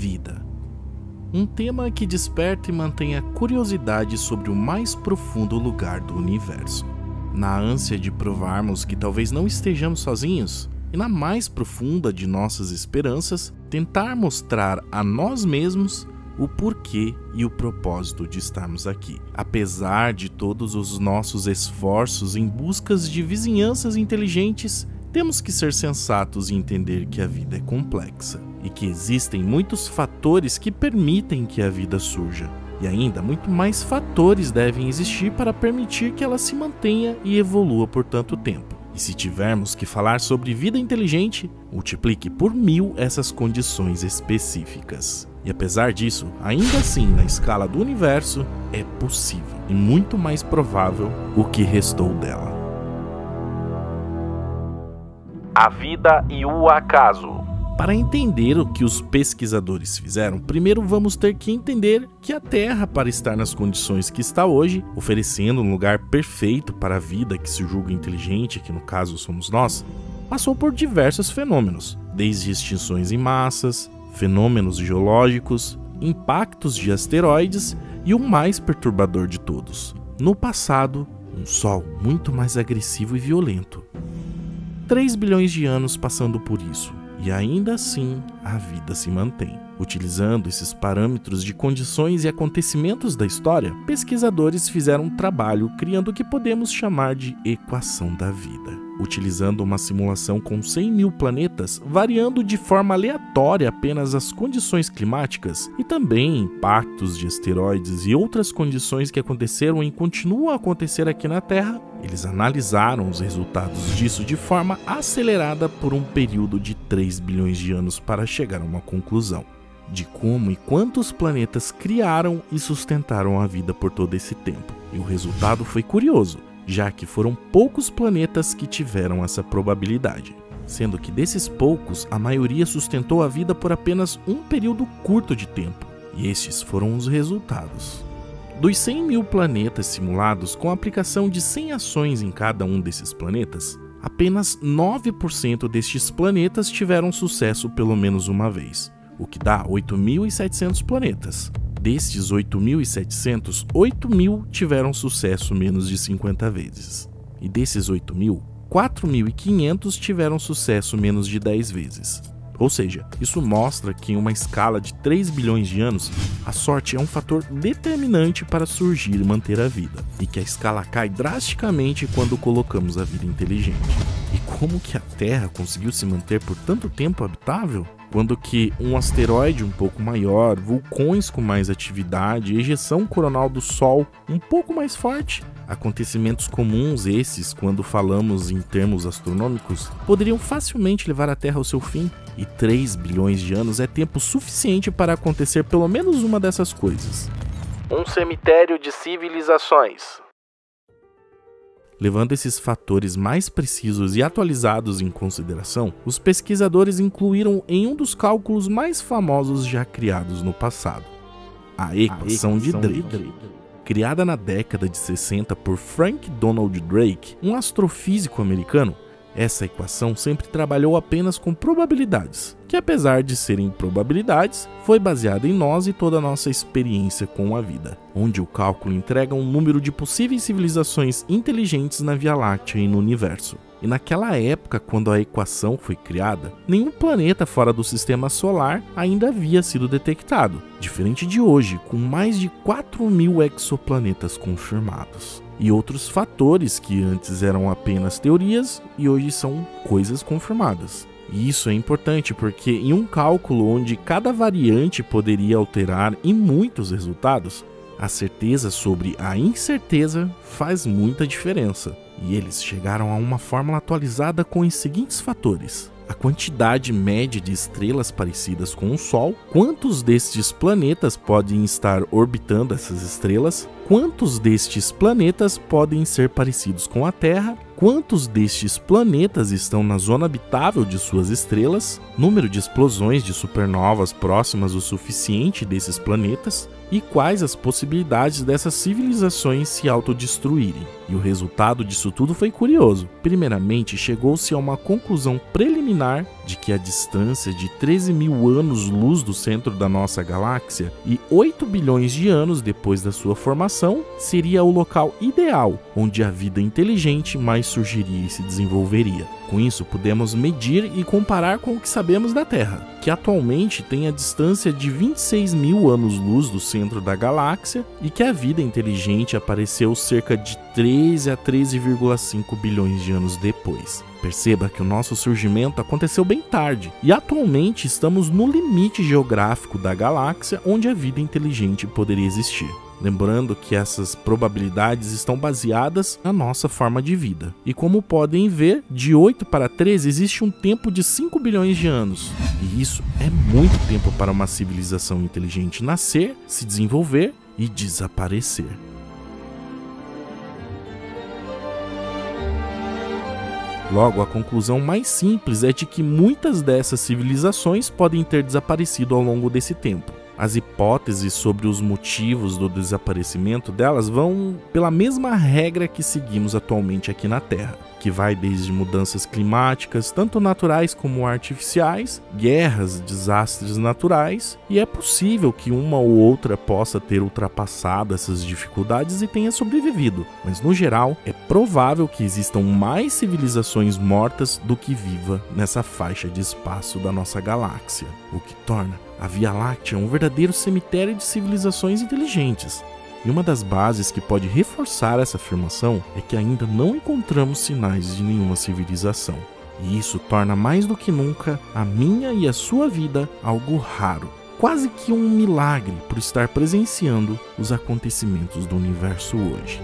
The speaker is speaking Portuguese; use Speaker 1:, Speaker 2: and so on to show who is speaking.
Speaker 1: vida. Um tema que desperta e mantém a curiosidade sobre o mais profundo lugar do universo. Na ânsia de provarmos que talvez não estejamos sozinhos, e na mais profunda de nossas esperanças, tentar mostrar a nós mesmos o porquê e o propósito de estarmos aqui. Apesar de todos os nossos esforços em buscas de vizinhanças inteligentes, temos que ser sensatos e entender que a vida é complexa e que existem muitos fatores que permitem que a vida surja. E ainda muito mais fatores devem existir para permitir que ela se mantenha e evolua por tanto tempo. E se tivermos que falar sobre vida inteligente, multiplique por mil essas condições específicas. E apesar disso, ainda assim, na escala do universo, é possível e muito mais provável o que restou dela. A vida e o acaso. Para entender o que os pesquisadores fizeram, primeiro vamos ter que entender que a Terra, para estar nas condições que está hoje, oferecendo um lugar perfeito para a vida que se julga inteligente, que no caso somos nós, passou por diversos fenômenos, desde extinções em massas, fenômenos geológicos, impactos de asteroides e o mais perturbador de todos. No passado, um Sol muito mais agressivo e violento. 3 bilhões de anos passando por isso, e ainda assim a vida se mantém. Utilizando esses parâmetros de condições e acontecimentos da história, pesquisadores fizeram um trabalho criando o que podemos chamar de equação da vida utilizando uma simulação com 100 mil planetas, variando de forma aleatória apenas as condições climáticas e também impactos de asteroides e outras condições que aconteceram e continuam a acontecer aqui na Terra. Eles analisaram os resultados disso de forma acelerada por um período de 3 bilhões de anos para chegar a uma conclusão de como e quantos planetas criaram e sustentaram a vida por todo esse tempo. E o resultado foi curioso já que foram poucos planetas que tiveram essa probabilidade, sendo que desses poucos, a maioria sustentou a vida por apenas um período curto de tempo, e estes foram os resultados. Dos 100 mil planetas simulados, com a aplicação de 100 ações em cada um desses planetas, apenas 9% destes planetas tiveram sucesso pelo menos uma vez, o que dá 8.700 planetas, Destes 8.700, 8.000 tiveram sucesso menos de 50 vezes. E desses 8.000, 4.500 tiveram sucesso menos de 10 vezes. Ou seja, isso mostra que em uma escala de 3 bilhões de anos, a sorte é um fator determinante para surgir e manter a vida, e que a escala cai drasticamente quando colocamos a vida inteligente. E como que a Terra conseguiu se manter por tanto tempo habitável? quando que um asteroide um pouco maior, vulcões com mais atividade, ejeção coronal do Sol um pouco mais forte, acontecimentos comuns esses, quando falamos em termos astronômicos, poderiam facilmente levar a Terra ao seu fim, e 3 bilhões de anos é tempo suficiente para acontecer pelo menos uma dessas coisas.
Speaker 2: Um cemitério de civilizações.
Speaker 1: Levando esses fatores mais precisos e atualizados em consideração, os pesquisadores incluíram em um dos cálculos mais famosos já criados no passado, a equação, a equação de, Drake. de Drake. Criada na década de 60 por Frank Donald Drake, um astrofísico americano, essa equação sempre trabalhou apenas com probabilidades, que apesar de serem probabilidades, foi baseada em nós e toda a nossa experiência com a vida, onde o cálculo entrega um número de possíveis civilizações inteligentes na Via Láctea e no universo. E naquela época, quando a equação foi criada, nenhum planeta fora do sistema solar ainda havia sido detectado, diferente de hoje, com mais de 4 mil exoplanetas confirmados e outros fatores que antes eram apenas teorias e hoje são coisas confirmadas. E isso é importante porque em um cálculo onde cada variante poderia alterar em muitos resultados, a certeza sobre a incerteza faz muita diferença. E eles chegaram a uma fórmula atualizada com os seguintes fatores: a quantidade média de estrelas parecidas com o Sol, quantos destes planetas podem estar orbitando essas estrelas, quantos destes planetas podem ser parecidos com a Terra, quantos destes planetas estão na zona habitável de suas estrelas, número de explosões de supernovas próximas o suficiente desses planetas e quais as possibilidades dessas civilizações se autodestruírem. E o resultado disso tudo foi curioso. Primeiramente, chegou-se a uma conclusão preliminar de que a distância de 13 mil anos-luz do centro da nossa galáxia e 8 bilhões de anos depois da sua formação seria o local ideal onde a vida inteligente mais surgiria e se desenvolveria. Com isso, podemos medir e comparar com o que sabemos da Terra, que atualmente tem a distância de 26 mil anos-luz do centro da galáxia e que a vida inteligente apareceu cerca de 13 a 13,5 bilhões de anos depois. Perceba que o nosso surgimento aconteceu bem tarde e atualmente estamos no limite geográfico da galáxia onde a vida inteligente poderia existir. Lembrando que essas probabilidades estão baseadas na nossa forma de vida. E como podem ver, de 8 para 13 existe um tempo de 5 bilhões de anos. E isso é muito tempo para uma civilização inteligente nascer, se desenvolver e desaparecer. Logo, a conclusão mais simples é de que muitas dessas civilizações podem ter desaparecido ao longo desse tempo. As hipóteses sobre os motivos do desaparecimento delas vão pela mesma regra que seguimos atualmente aqui na Terra, que vai desde mudanças climáticas, tanto naturais como artificiais, guerras, desastres naturais, e é possível que uma ou outra possa ter ultrapassado essas dificuldades e tenha sobrevivido, mas no geral é provável que existam mais civilizações mortas do que viva nessa faixa de espaço da nossa galáxia, o que torna a Via Láctea um verdadeiro cemitério de civilizações inteligentes. E uma das bases que pode reforçar essa afirmação é que ainda não encontramos sinais de nenhuma civilização. E isso torna mais do que nunca a minha e a sua vida algo raro, quase que um milagre por estar presenciando os acontecimentos do universo hoje.